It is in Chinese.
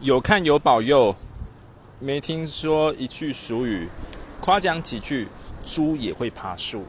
有看有保佑没听说一句俗语夸奖几句猪也会爬树。